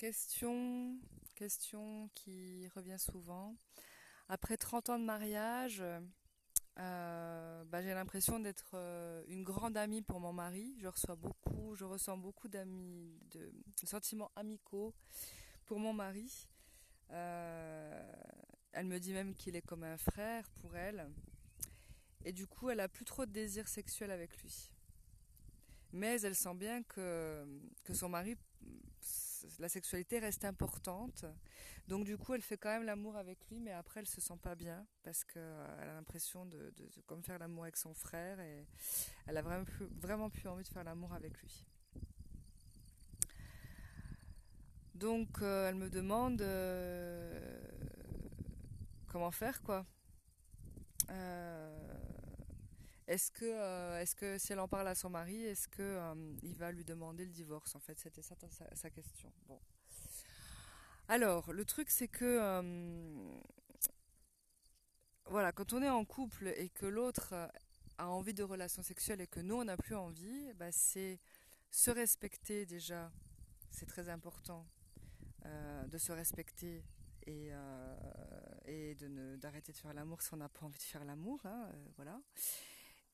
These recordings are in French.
question, qui revient souvent. Après 30 ans de mariage, euh, bah, j'ai l'impression d'être euh, une grande amie pour mon mari. Je reçois beaucoup, je ressens beaucoup d'amis, de, sentiments amicaux pour mon mari. Euh, elle me dit même qu'il est comme un frère pour elle. Et du coup, elle a plus trop de désir sexuel avec lui. Mais elle sent bien que son mari la sexualité reste importante. Donc du coup, elle fait quand même l'amour avec lui, mais après, elle se sent pas bien parce qu'elle a l'impression de, comme faire l'amour avec son frère et elle a vraiment plus, vraiment plus envie de faire l'amour avec lui. Donc euh, elle me demande euh, comment faire quoi. Euh, est-ce que, euh, est-ce que si elle en parle à son mari, est-ce que euh, va lui demander le divorce En fait, c'était ça sa, question. Bon. Alors, le truc, c'est que euh, voilà, quand on est en couple et que l'autre a envie de relations sexuelles et que nous on n'a plus envie, bah, c'est se respecter déjà. C'est très important de se respecter et, de d'arrêter de faire l'amour si on n'a pas envie de faire l'amour, hein, voilà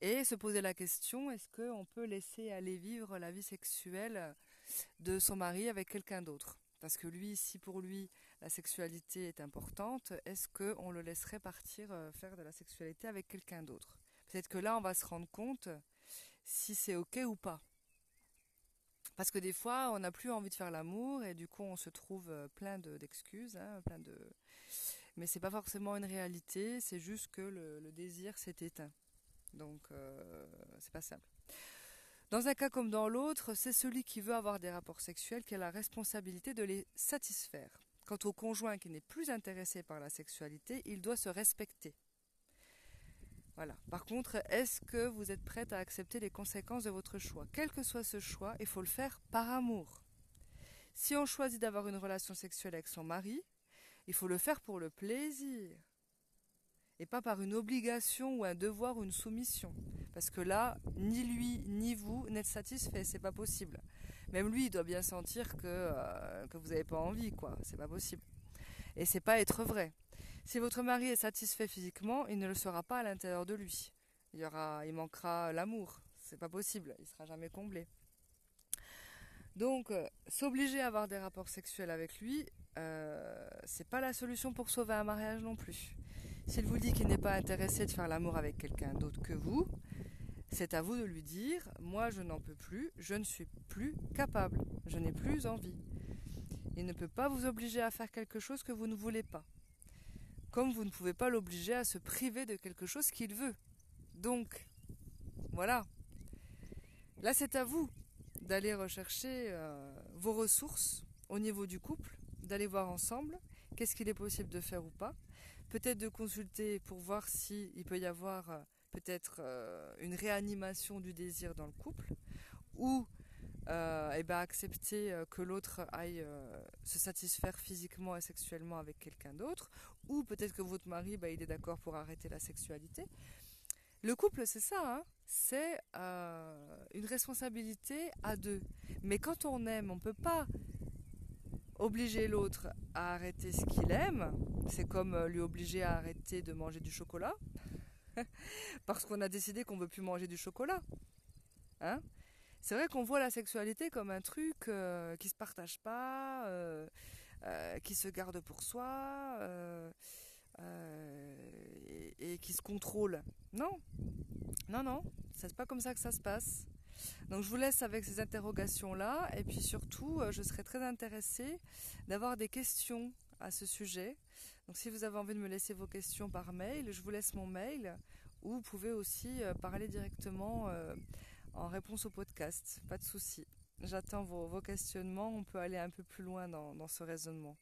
et se poser la question est-ce qu'on peut laisser aller vivre la vie sexuelle de son mari avec quelqu'un d'autre? Parce que lui, si pour lui la sexualité est importante, est-ce qu'on le laisserait partir euh, faire de la sexualité avec quelqu'un d'autre? Peut-être que là, on va se rendre compte si c'est ok ou pas. Parce que des fois, on n'a plus envie de faire l'amour et du coup, on se trouve euh, plein d'excuses, hein, plein de. Mais c'est pas forcément une réalité. C'est juste que le désir s'est éteint. Donc euh, c'est pas simple. Dans un cas comme dans l'autre, c'est celui qui veut avoir des rapports sexuels qui a la responsabilité de les satisfaire. Quant au conjoint qui n'est plus intéressé par la sexualité, il doit se respecter. Voilà. Par contre, est-ce que vous êtes prête à accepter les conséquences de votre choix? Quel que soit ce choix, il faut le faire par amour. Si on choisit d'avoir une relation sexuelle avec son mari, il faut le faire pour le plaisir et pas par une obligation ou un devoir ou une soumission. Parce que là, ni lui ni vous n'êtes satisfait, c'est pas possible. Même lui, il doit bien sentir que, euh, que vous n'avez pas envie, quoi. C'est pas possible. Et c'est pas être vrai. Si votre mari est satisfait physiquement, il ne le sera pas à l'intérieur de lui. Il y aura, il manquera l'amour. C'est pas possible. Il sera jamais comblé. Donc, euh, s'obliger à avoir des rapports sexuels avec lui, euh, c'est pas la solution pour sauver un mariage non plus. S'il vous dit qu'il n'est pas intéressé de faire l'amour avec quelqu'un d'autre que vous, c'est à vous de lui dire Moi, je n'en peux plus, je ne suis plus capable, je n'ai plus envie. Il ne peut pas vous obliger à faire quelque chose que vous ne voulez pas. Comme vous ne pouvez pas l'obliger à se priver de quelque chose qu'il veut. Donc, voilà. Là, c'est à vous d'aller rechercher euh, vos ressources au niveau du couple, d'aller voir ensemble qu'est-ce qu'il est possible de faire ou pas. Peut-être de consulter pour voir s'il peut y avoir euh, peut-être euh, une réanimation du désir dans le couple ou eh ben accepter que l'autre aille se satisfaire physiquement et sexuellement avec quelqu'un d'autre ou peut-être que votre mari bah, il est d'accord pour arrêter la sexualité. Le couple c'est ça, hein c'est une responsabilité à deux. Mais quand on aime, on peut pas obliger l'autre à arrêter ce qu'il aime, c'est comme euh, lui obliger à arrêter de manger du chocolat, parce qu'on a décidé qu'on veut plus manger du chocolat. Hein c'est vrai qu'on voit la sexualité comme un truc euh, qui se partage pas, euh, qui se garde pour soi et, et, qui se contrôle. Non, non, non, c'est pas comme ça que ça se passe. Donc je vous laisse avec ces interrogations-là et puis surtout, euh, je serais très intéressée d'avoir des questions à ce sujet. Donc si vous avez envie de me laisser vos questions par mail, je vous laisse mon mail ou vous pouvez aussi euh, parler directement euh, en réponse au podcast. Pas de souci. J'attends vos, questionnements. On peut aller un peu plus loin dans ce raisonnement.